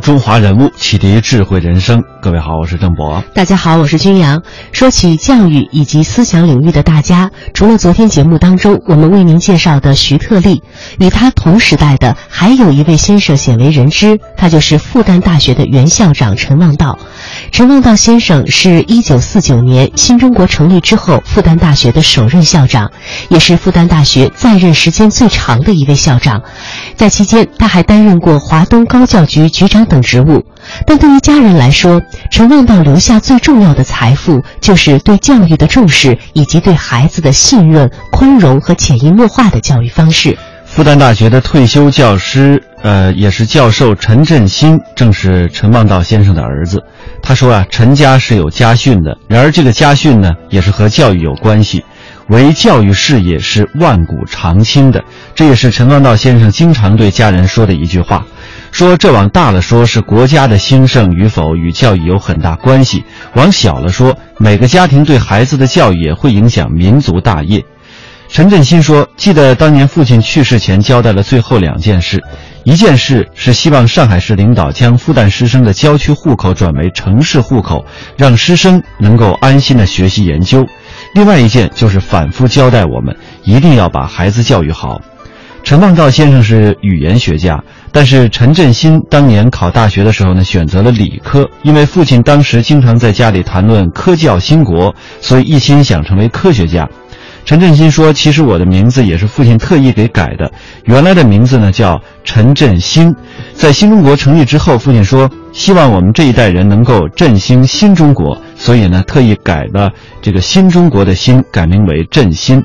中华人物，启迪智慧人生。各位好，我是郑博。大家好，我是君阳。说起教育以及思想领域的大家，除了昨天节目当中我们为您介绍的徐特立，与他同时代的还有一位先生鲜为人知，他就是复旦大学的原校长陈望道。陈望道先生是一九四九年新中国成立之后复旦大学的首任校长，也是复旦大学在任时间最长的一位校长。在期间，他还担任过华东高教局局长等职务。但对于家人来说，陈望道留下最重要的财富就是对教育的重视，以及对孩子的信任、宽容和潜移默化的教育方式。复旦大学的退休教师，呃，也是教授陈振新，正是陈望道先生的儿子。他说啊，陈家是有家训的，然而这个家训呢，也是和教育有关系。为教育事业是万古长青的，这也是陈望道先生经常对家人说的一句话。说这往大了说，是国家的兴盛与否与教育有很大关系；往小了说，每个家庭对孩子的教育也会影响民族大业。陈振新说：“记得当年父亲去世前交代了最后两件事，一件事是希望上海市领导将复旦师生的郊区户口转为城市户口，让师生能够安心的学习研究；另外一件就是反复交代我们一定要把孩子教育好。”陈望道先生是语言学家，但是陈振新当年考大学的时候呢，选择了理科，因为父亲当时经常在家里谈论科教兴国，所以一心想成为科学家。陈振新说：“其实我的名字也是父亲特意给改的，原来的名字呢叫陈振新。在新中国成立之后，父亲说希望我们这一代人能够振兴新中国，所以呢特意改了这个新中国的新，改名为振兴。”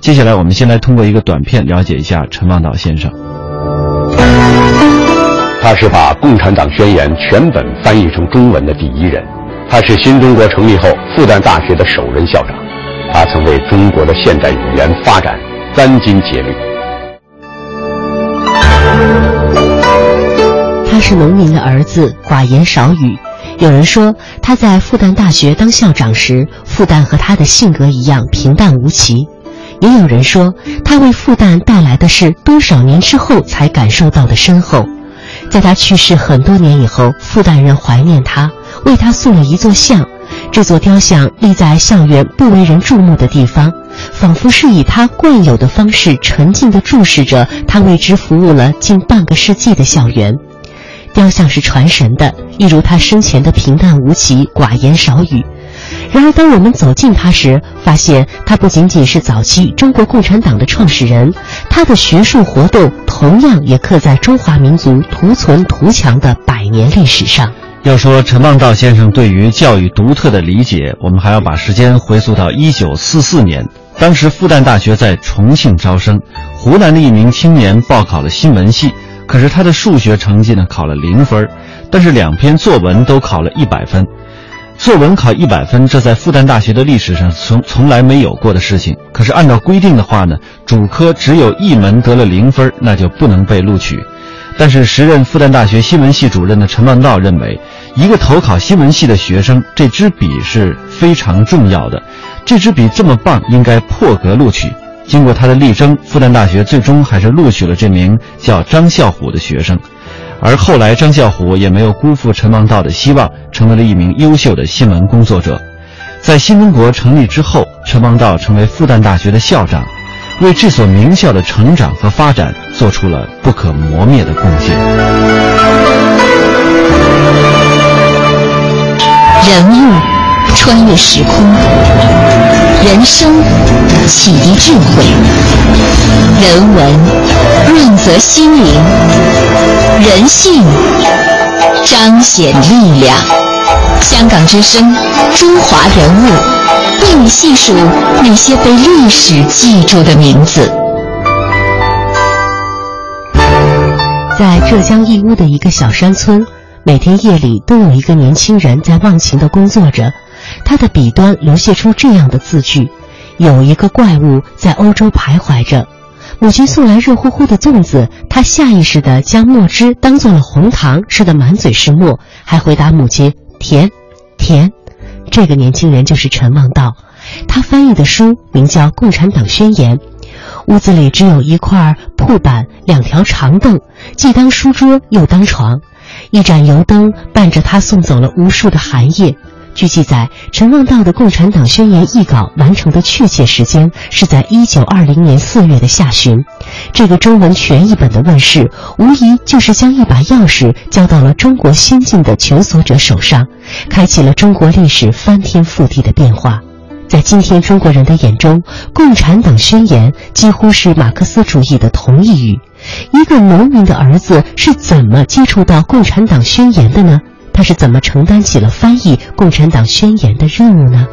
接下来，我们先来通过一个短片了解一下陈望道先生。他是把《共产党宣言》全本翻译成中文的第一人，他是新中国成立后复旦大学的首任校长，他曾为中国的现代语言发展殚精竭虑。他是农民的儿子，寡言少语。有人说他在复旦大学当校长时，复旦和他的性格一样平淡无奇。也有人说，他为复旦带来的是多少年之后才感受到的深厚。在他去世很多年以后，复旦人怀念他，为他塑了一座像。这座雕像立在校园不为人注目的地方，仿佛是以他惯有的方式沉静地注视着他为之服务了近半个世纪的校园。雕像是传神的，一如他生前的平淡无奇、寡言少语。然而，当我们走近他时，发现他不仅仅是早期中国共产党的创始人，他的学术活动同样也刻在中华民族图存图强的百年历史上。要说陈望道先生对于教育独特的理解，我们还要把时间回溯到一九四四年。当时复旦大学在重庆招生，湖南的一名青年报考了新闻系，可是他的数学成绩呢考了零分，但是两篇作文都考了一百分。作文考一百分，这在复旦大学的历史上从从来没有过的事情。可是按照规定的话呢，主科只有一门得了零分，那就不能被录取。但是时任复旦大学新闻系主任的陈望道认为，一个投考新闻系的学生，这支笔是非常重要的。这支笔这么棒，应该破格录取。经过他的力争，复旦大学最终还是录取了这名叫张啸虎的学生。而后来，张啸虎也没有辜负陈望道的希望，成为了一名优秀的新闻工作者。在新中国成立之后，陈望道成为复旦大学的校长，为这所名校的成长和发展做出了不可磨灭的贡献。人物穿越时空，人生启迪智慧，人文润泽心灵。人性彰显力量。香港之声，中华人物，为你细数那些被历史记住的名字。在浙江义乌的一个小山村，每天夜里都有一个年轻人在忘情地工作着，他的笔端流泻出这样的字句：“有一个怪物在欧洲徘徊着。”母亲送来热乎乎的粽子，他下意识地将墨汁当做了红糖，吃得满嘴是墨，还回答母亲：“甜，甜。”这个年轻人就是陈望道，他翻译的书名叫《共产党宣言》。屋子里只有一块铺板、两条长凳，既当书桌又当床。一盏油灯伴着他送走了无数的寒夜。据记载，陈望道的《共产党宣言》译稿完成的确切时间是在一九二零年四月的下旬。这个中文全译本的问世，无疑就是将一把钥匙交到了中国先进的求索者手上，开启了中国历史翻天覆地的变化。在今天中国人的眼中，《共产党宣言》几乎是马克思主义的同义语。一个农民的儿子是怎么接触到《共产党宣言》的呢？他是怎么承担起了翻译《共产党宣言》的任务呢？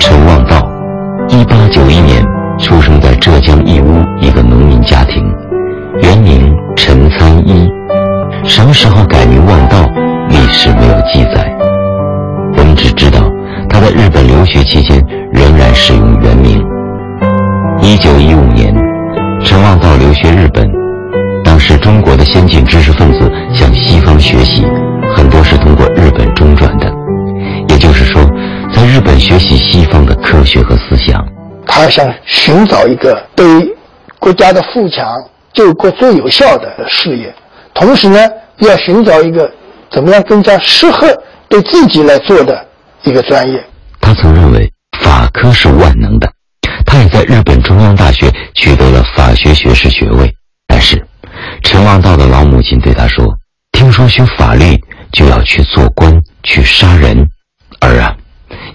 陈望道，一八九一年出生在浙江义乌一个农民家庭，原名陈参一，什么时候改名望道，历史没有记载。我们只知道他在日本留学期间仍然使用原名。一九一五年，陈望道留学日本。当时中国的先进知识分子向西方学习，很多是通过日本中转的，也就是说，在日本学习西方的科学和思想。他想寻找一个对国家的富强、救国最有效的事业，同时呢，要寻找一个怎么样更加适合对自己来做的一个专业。他曾认为法科是万能的，他也在日本中央大学取得了法学学士学位，但是。陈望道的老母亲对他说：“听说学法律就要去做官，去杀人。儿啊，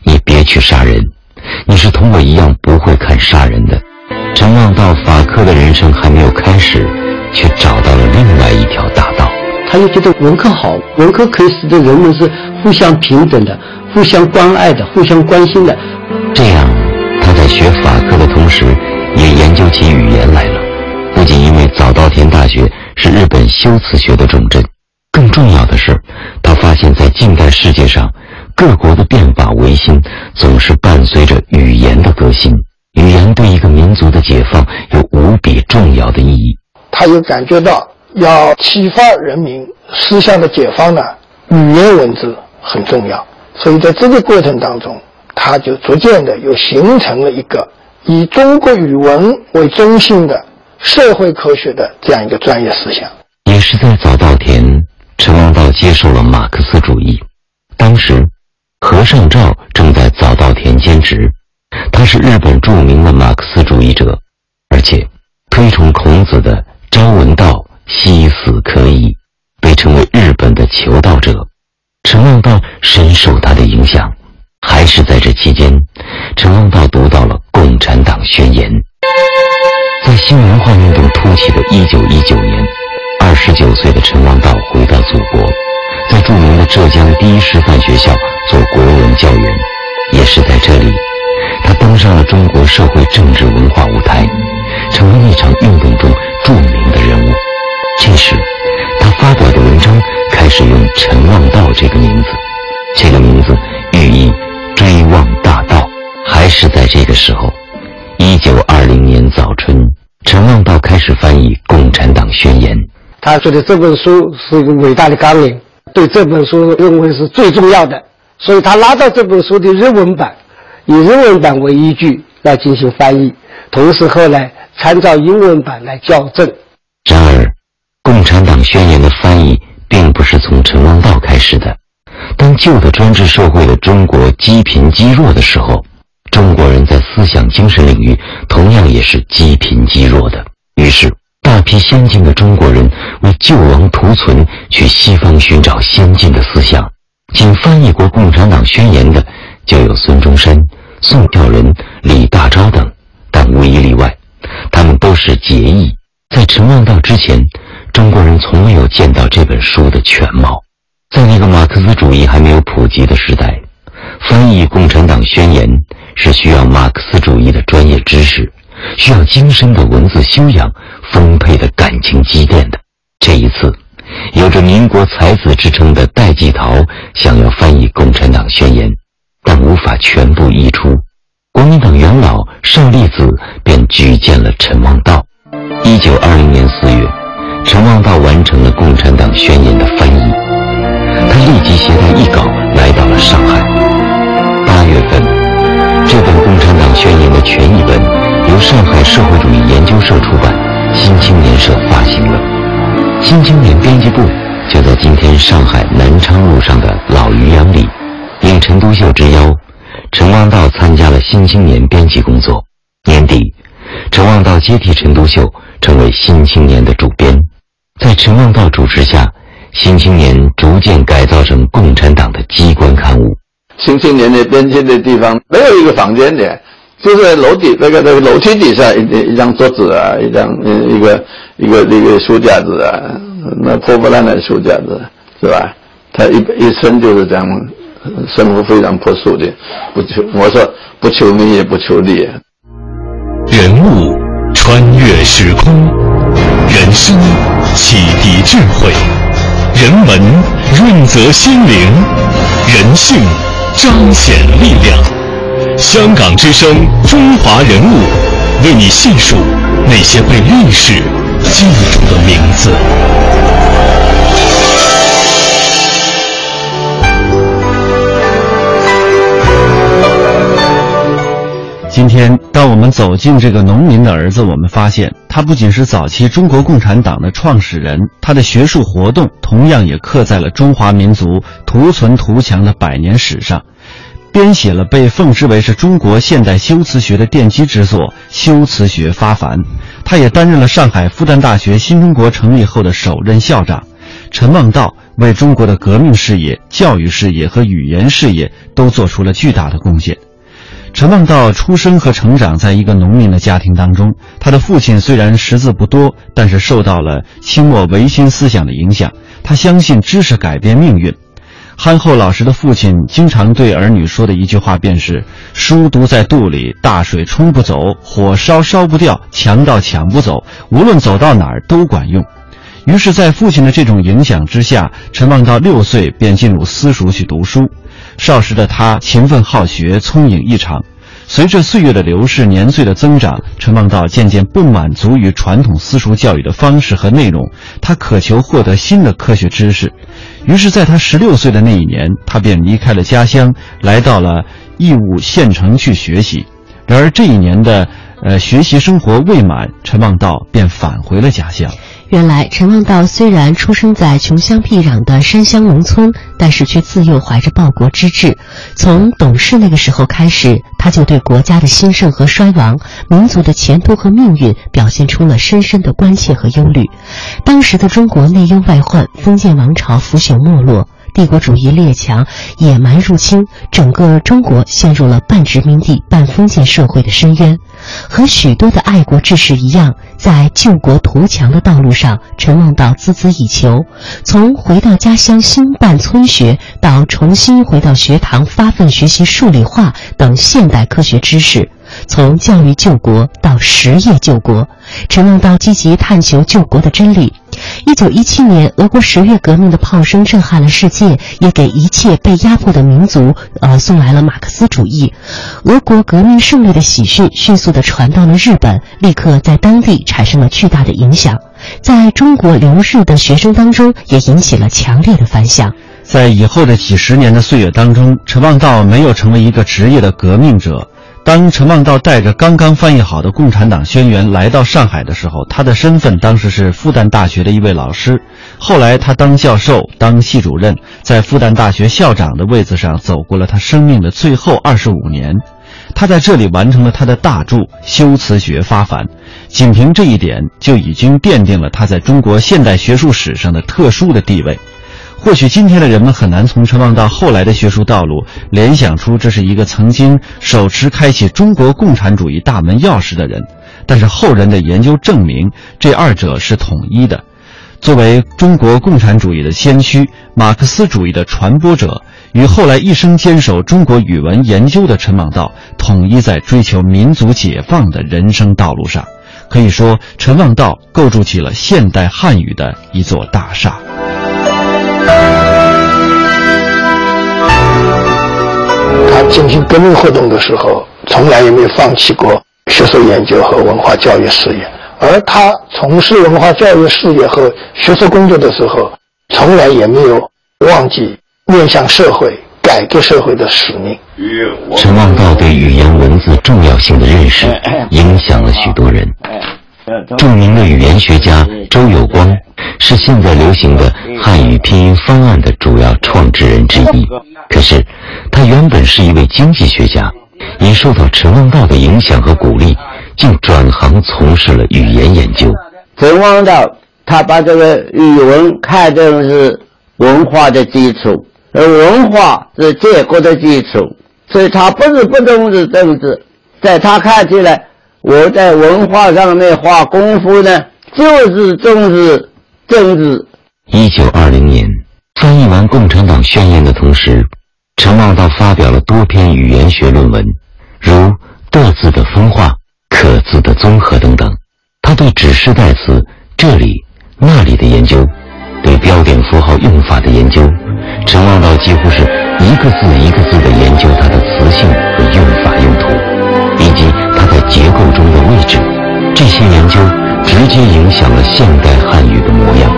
你别去杀人，你是同我一样不会看杀人的。”陈望道法科的人生还没有开始，却找到了另外一条大道。他就觉得文科好，文科可以使得人们是互相平等的、互相关爱的、互相关心的。这样，他在学法科的同时，也研究起语言来稻田大学是日本修辞学的重镇，更重要的是，他发现，在近代世界上，各国的变法维新总是伴随着语言的革新。语言对一个民族的解放有无比重要的意义。他又感觉到，要启发人民思想的解放呢，语言文字很重要。所以在这个过程当中，他就逐渐的又形成了一个以中国语文为中心的。社会科学的这样一个专业思想，也是在早稻田，陈望道接受了马克思主义。当时，和尚照正在早稻田兼职，他是日本著名的马克思主义者，而且推崇孔子的“朝闻道，夕死可矣”，被称为日本的求道者。陈望道深受他的影响，还是在这期间，一九一九年，二十九岁的陈望道回到祖国，在著名的浙江第一师范学校做国文教员。也是在这里，他登上了中国社会政治文化舞台，成为那场运动中著名的人物。这时，他发表的文章开始用陈望道这个名字，这个名字寓意追望大道。还是在这个时候，一九二零年早春。陈望道开始翻译《共产党宣言》，他觉得这本书是一个伟大的纲领，对这本书认为是最重要的，所以他拿到这本书的日文版，以日文版为依据来进行翻译，同时后来参照英文版来校正。然而，《共产党宣言》的翻译并不是从陈望道开始的，当旧的专制社会的中国积贫积弱的时候。中国人在思想精神领域同样也是积贫积弱的。于是，大批先进的中国人为救亡图存，去西方寻找先进的思想。仅翻译过《共产党宣言》的，就有孙中山、宋教仁、李大钊等，但无一例外，他们都是结义。在陈望道之前，中国人从没有见到这本书的全貌。在那个马克思主义还没有普及的时代，翻译《共产党宣言》。是需要马克思主义的专业知识，需要精深的文字修养、丰沛的感情积淀的。这一次，有着民国才子之称的戴季陶想要翻译《共产党宣言》，但无法全部译出。国民党元老邵力子便举荐了陈望道。一九二零年四月，陈望道完成了《共产党宣言》的翻译，他立即携带译稿来到了上海。八月份。这本《共产党宣言》的全译本由上海社会主义研究社出版，新。青年社发行了。新青年编辑部就在今天上海南昌路上的老渔阳里。应陈独秀之邀，陈望道参加了新青年编辑工作。年底，陈望道接替陈独秀，成为新青年的主编。在陈望道主持下，新青年逐渐改造成共产党的机关刊物。新青年的边境的地方没有一个房间的。就是楼底那个那个楼梯底下一一张桌子啊，一张一个一个一个书架子啊，那破破烂烂的书架子是吧？他一一生就是这样，生活非常朴素的，不求我说不求名也不求利。人物穿越时空，人生启迪智慧，人文润泽心灵，人性彰显力量。香港之声，中华人物，为你细数那些被历史记住的名字。今天，当我们走进这个农民的儿子，我们发现他不仅是早期中国共产党的创始人，他的学术活动同样也刻在了中华民族图存图强的百年史上。编写了被奉之为是中国现代修辞学的奠基之作《修辞学发凡》，他也担任了上海复旦大学新中国成立后的首任校长。陈望道为中国的革命事业、教育事业和语言事业都做出了巨大的贡献。陈望道出生和成长在一个农民的家庭当中，他的父亲虽然识字不多，但是受到了清末维新思想的影响，他相信知识改变命运。憨厚老实的父亲经常对儿女说的一句话便是：“书读在肚里，大水冲不走，火烧烧不掉，强盗抢不走，无论走到哪儿都管用。”于是，在父亲的这种影响之下，陈望道六岁便进入私塾去读书。少时的他勤奋好学，聪颖异常。随着岁月的流逝，年岁的增长，陈望道渐渐不满足于传统私塾教育的方式和内容，他渴求获得新的科学知识。于是，在他十六岁的那一年，他便离开了家乡，来到了义乌县城去学习。然而，这一年的，呃，学习生活未满，陈望道便返回了家乡。原来，陈望道虽然出生在穷乡僻壤的山乡农村，但是却自幼怀着报国之志。从懂事那个时候开始，他就对国家的兴盛和衰亡、民族的前途和命运表现出了深深的关切和忧虑。当时的中国内忧外患，封建王朝腐朽没落。帝国主义列强野蛮入侵，整个中国陷入了半殖民地半封建社会的深渊。和许多的爱国志士一样，在救国图强的道路上，陈望道孜孜以求。从回到家乡兴办村学，到重新回到学堂发奋学习数理化等现代科学知识。从教育救国到实业救国，陈望道积极探求救国的真理。一九一七年，俄国十月革命的炮声震撼了世界，也给一切被压迫的民族，呃，送来了马克思主义。俄国革命胜利的喜讯迅速地传到了日本，立刻在当地产生了巨大的影响，在中国留日的学生当中也引起了强烈的反响。在以后的几十年的岁月当中，陈望道没有成为一个职业的革命者。当陈望道带着刚刚翻译好的《共产党宣言》来到上海的时候，他的身份当时是复旦大学的一位老师。后来他当教授、当系主任，在复旦大学校长的位子上走过了他生命的最后二十五年。他在这里完成了他的大著《修辞学发凡》，仅凭这一点就已经奠定了他在中国现代学术史上的特殊的地位。或许今天的人们很难从陈望道后来的学术道路联想出这是一个曾经手持开启中国共产主义大门钥匙的人，但是后人的研究证明，这二者是统一的。作为中国共产主义的先驱、马克思主义的传播者，与后来一生坚守中国语文研究的陈望道，统一在追求民族解放的人生道路上。可以说，陈望道构筑起了现代汉语的一座大厦。他进行革命活动的时候，从来也没有放弃过学术研究和文化教育事业。而他从事文化教育事业和学术工作的时候，从来也没有忘记面向社会、改革社会的使命。陈望道对语言文字重要性的认识，影响了许多人。著名的语言学家周有光是现在流行的汉语拼音方案的主要创制人之一。可是，他原本是一位经济学家，因受到陈望道的影响和鼓励，竟转行从事了语言研究。陈望道他把这个语文看成是文化的基础，而文化是建国的基础，所以他不是不重视政治，在他看起来。我在文化上面花功夫呢，就是政治政治。一九二零年，翻译完《共产党宣言》的同时，陈望道发表了多篇语言学论文，如“的”字的分化、“可”字的综合等等。他对指示代词“这里”“那里”的研究，对标点符号用法的研究，陈望道几乎是一个字一个字的研究它的词性和用法用途，以及。他直接影响了现代汉语的模样。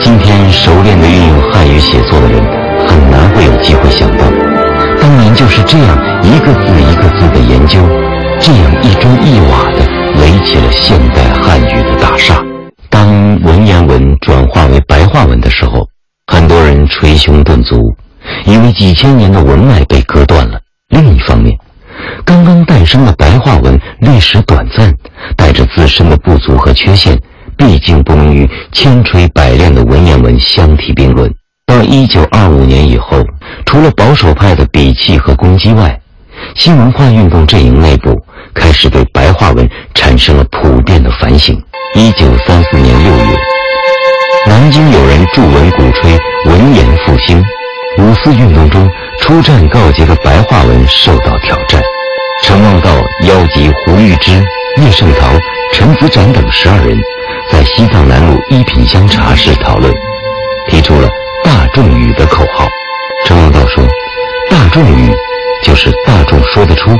今天熟练地运用汉语写作的人，很难会有机会想到，当年就是这样一个字一个字的研究，这样一砖一瓦地垒起了现代汉语的大厦。当文言文转化为白话文的时候，很多人捶胸顿足，因为几千年的文脉被割断了。另一方面，刚刚诞生的白话文历史短暂，带着自身的不足和缺陷，毕竟不能与千锤百炼的文言文相提并论。到一九二五年以后，除了保守派的鄙弃和攻击外，新文化运动阵营内部开始对白话文产生了普遍的反省。一九三四年六月，南京有人著文鼓吹文言复兴，五四运动中出战告捷的白话文受到挑战。陈望道邀集胡玉芝、叶圣陶、陈子展等十二人，在西藏南路一品香茶室讨论，提出了“大众语”的口号。陈望道说：“大众语就是大众说得出、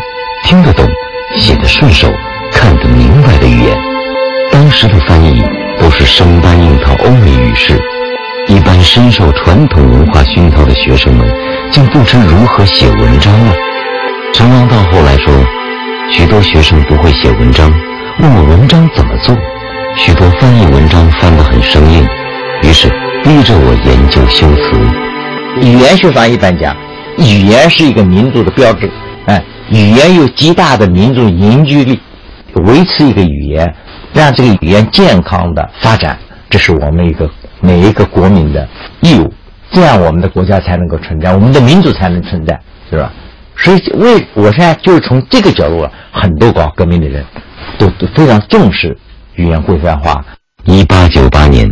听得懂、写得顺手、看得明白的语言。”当时的翻译都是生搬硬套欧美语式，一般深受传统文化熏陶的学生们，竟不知如何写文章了。陈望道后来说，许多学生不会写文章，问我文章怎么做。许多翻译文章翻得很生硬，于是逼着我研究修辞。语言学上一般讲，语言是一个民族的标志，哎，语言有极大的民族凝聚力，维持一个语言，让这个语言健康的发展，这是我们一个每一个国民的义务。这样我们的国家才能够存在，我们的民族才能存在，是吧？所以，为我现在就是从这个角度啊，很多搞革命的人都都非常重视语言规范化。一八九八年，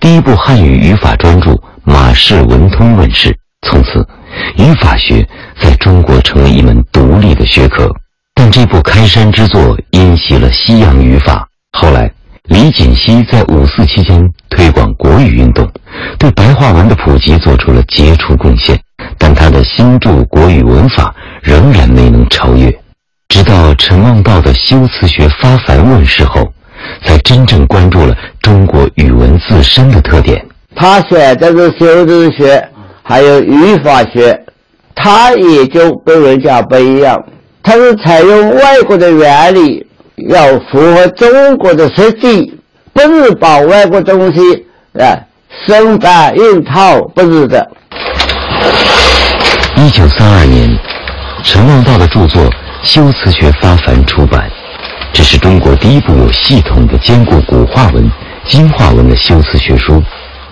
第一部汉语语法专著《马氏文通》问世，从此语法学在中国成为一门独立的学科。但这部开山之作因袭了西洋语法。后来，李锦熙在五四期间推广国语运动，对白话文的普及做出了杰出贡献。但他的新著国语文法仍然没能超越，直到陈望道的修辞学发凡问世后，才真正关注了中国语文自身的特点。他选择的修辞学，还有语法学，他也就跟人家不一样，他是采用外国的原理，要符合中国的实际，不是把外国东西啊生搬硬套，不是的。一九三二年，陈望道的著作《修辞学发凡》出版，这是中国第一部有系统的兼顾古话文、今话文的修辞学书。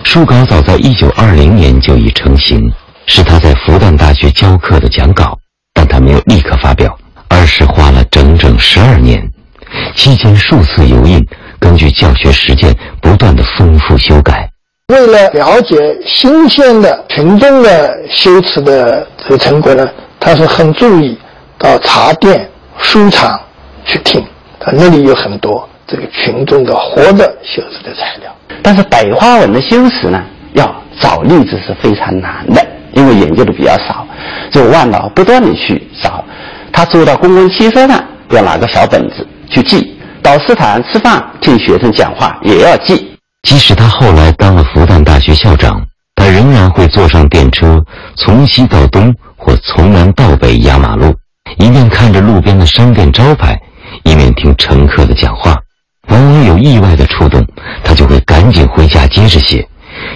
书稿早在一九二零年就已成型，是他在复旦大学教课的讲稿，但他没有立刻发表，而是花了整整十二年，期间数次油印，根据教学实践不断的丰富修改。为了了解新鲜的群众的修辞的这个成果呢，他是很注意到茶店、书场去听，他，那里有很多这个群众的活的修辞的材料。但是白话文的修辞呢，要找例子是非常难的，因为研究的比较少，就万脑不断的去找。他坐到公共汽车上要拿个小本子去记，到食堂吃饭听学生讲话也要记。即使他后来当了复旦大学校长，他仍然会坐上电车，从西到东或从南到北压马路，一面看着路边的商店招牌，一面听乘客的讲话。往往有意外的触动，他就会赶紧回家接着写，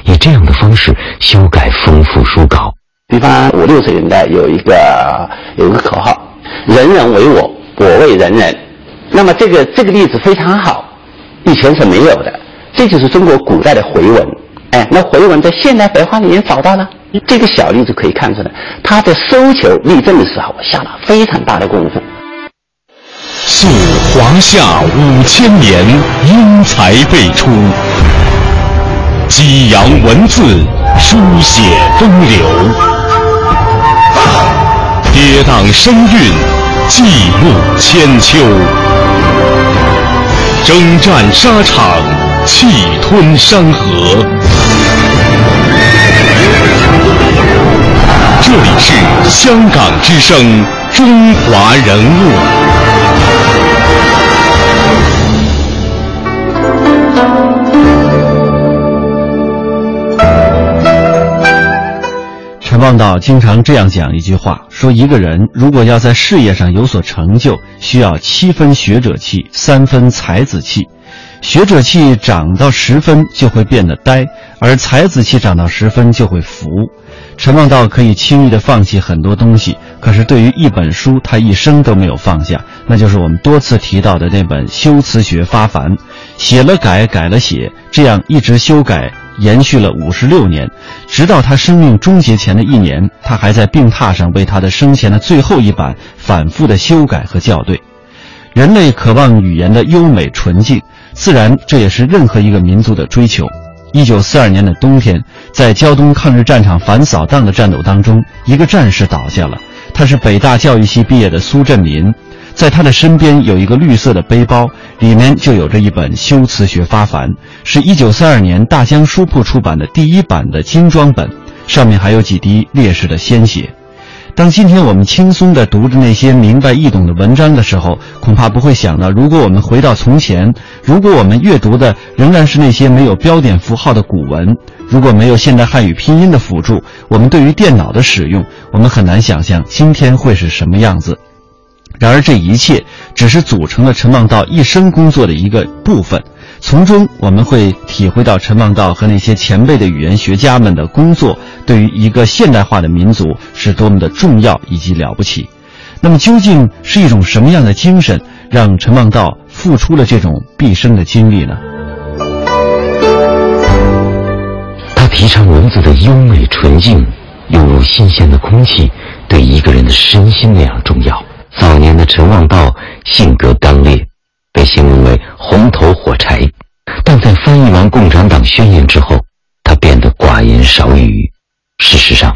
以这样的方式修改丰富书稿。比方五六十年代有一个有一个口号：“人人为我，我为人人。”那么这个这个例子非常好，以前是没有的。这就是中国古代的回文。哎，那回文在现代白话里面找到了。这个小例子可以看出来，他在搜求例证的时候下了非常大的功夫。溯华夏五千年，英才辈出，激扬文字，书写风流，跌宕声韵，记录千秋，征战沙场，气吞山河。这里是香港之声《中华人物》。陈望道经常这样讲一句话：说一个人如果要在事业上有所成就，需要七分学者气，三分才子气。学者气长到十分就会变得呆，而才子气长到十分就会浮。陈望道可以轻易地放弃很多东西，可是对于一本书，他一生都没有放下，那就是我们多次提到的那本《修辞学发凡》，写了改，改了写，这样一直修改，延续了五十六年，直到他生命终结前的一年，他还在病榻上为他的生前的最后一版反复的修改和校对。人类渴望语言的优美纯净，自然这也是任何一个民族的追求。一九四二年的冬天，在胶东抗日战场反扫荡的战斗当中，一个战士倒下了。他是北大教育系毕业的苏振民，在他的身边有一个绿色的背包，里面就有着一本《修辞学发凡》，是一九四二年大江书铺出版的第一版的精装本，上面还有几滴烈士的鲜血。当今天我们轻松地读着那些明白易懂的文章的时候，恐怕不会想到，如果我们回到从前，如果我们阅读的仍然是那些没有标点符号的古文，如果没有现代汉语拼音的辅助，我们对于电脑的使用，我们很难想象今天会是什么样子。然而，这一切只是组成了陈望道一生工作的一个部分。从中我们会体会到陈望道和那些前辈的语言学家们的工作对于一个现代化的民族是多么的重要以及了不起。那么究竟是一种什么样的精神让陈望道付出了这种毕生的精力呢？他提倡文字的优美纯净，犹如新鲜的空气，对一个人的身心那样重要。早年的陈望道性格刚烈。被形容为红头火柴，但在翻译完《共产党宣言》之后，他变得寡言少语。事实上，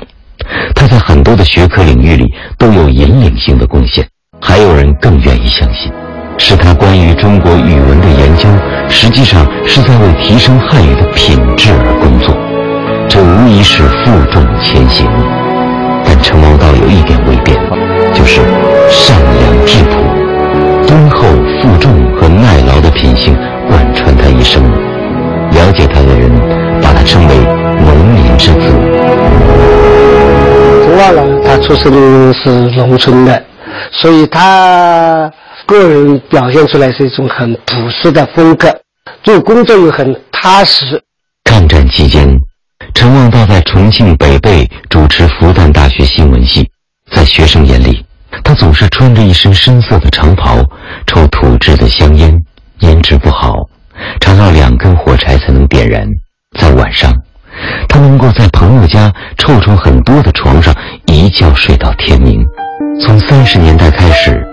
他在很多的学科领域里都有引领性的贡献。还有人更愿意相信，是他关于中国语文的研究，实际上是在为提升汉语的品质而工作。这无疑是负重前行。但陈望道有一点的人把他称为“农民之子”。陈望呢，他出生是农村的，所以他个人表现出来是一种很朴实的风格，做工作又很踏实。抗战期间，陈望道在重庆北碚主持复旦大学新闻系，在学生眼里。他总是穿着一身深色的长袍，抽土制的香烟，烟质不好，柴才能点燃。在晚上，他能够在朋友家臭虫很多的床上一觉睡到天明。从三十年代开始，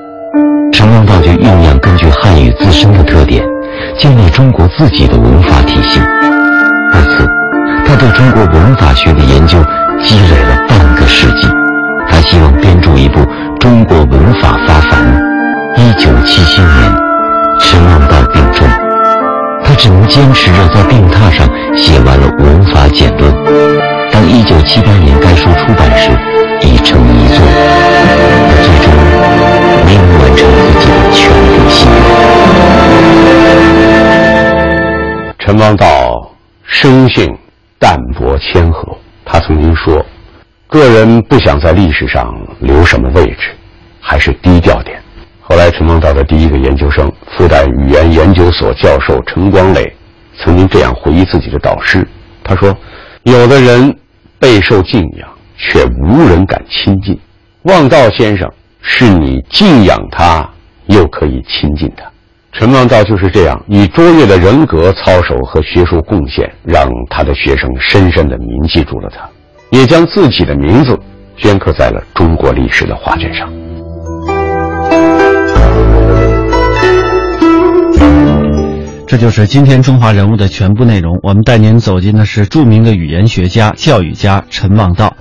陈望道就酝酿根据汉语自身的特点，建立中国自己的文化体系。为此，他对中国文法学的研究积累了半个世纪。他希望编著一部《中国文法发凡》。一九七七年，陈望道病重，他只能坚持着在病榻上写完了《文法简论》。当一九七八年该书出版时，已成遗作。他最终没能完成自己的全部心愿。陈望道生性淡泊谦和，他曾经说。个人不想在历史上留什么位置，还是低调点。后来，陈望道的第一个研究生，复旦语言研究所教授陈光磊，曾经这样回忆自己的导师：“他说，有的人备受敬仰，却无人敢亲近。望道先生是你敬仰他，又可以亲近他。陈望道就是这样，以卓越的人格操守和学术贡献，让他的学生深深的铭记住了他，也将自己的名字镌刻在了中国历史的画卷上。”这就是今天中华人物的全部内容。我们带您走进的是著名的语言学家、教育家陈望道。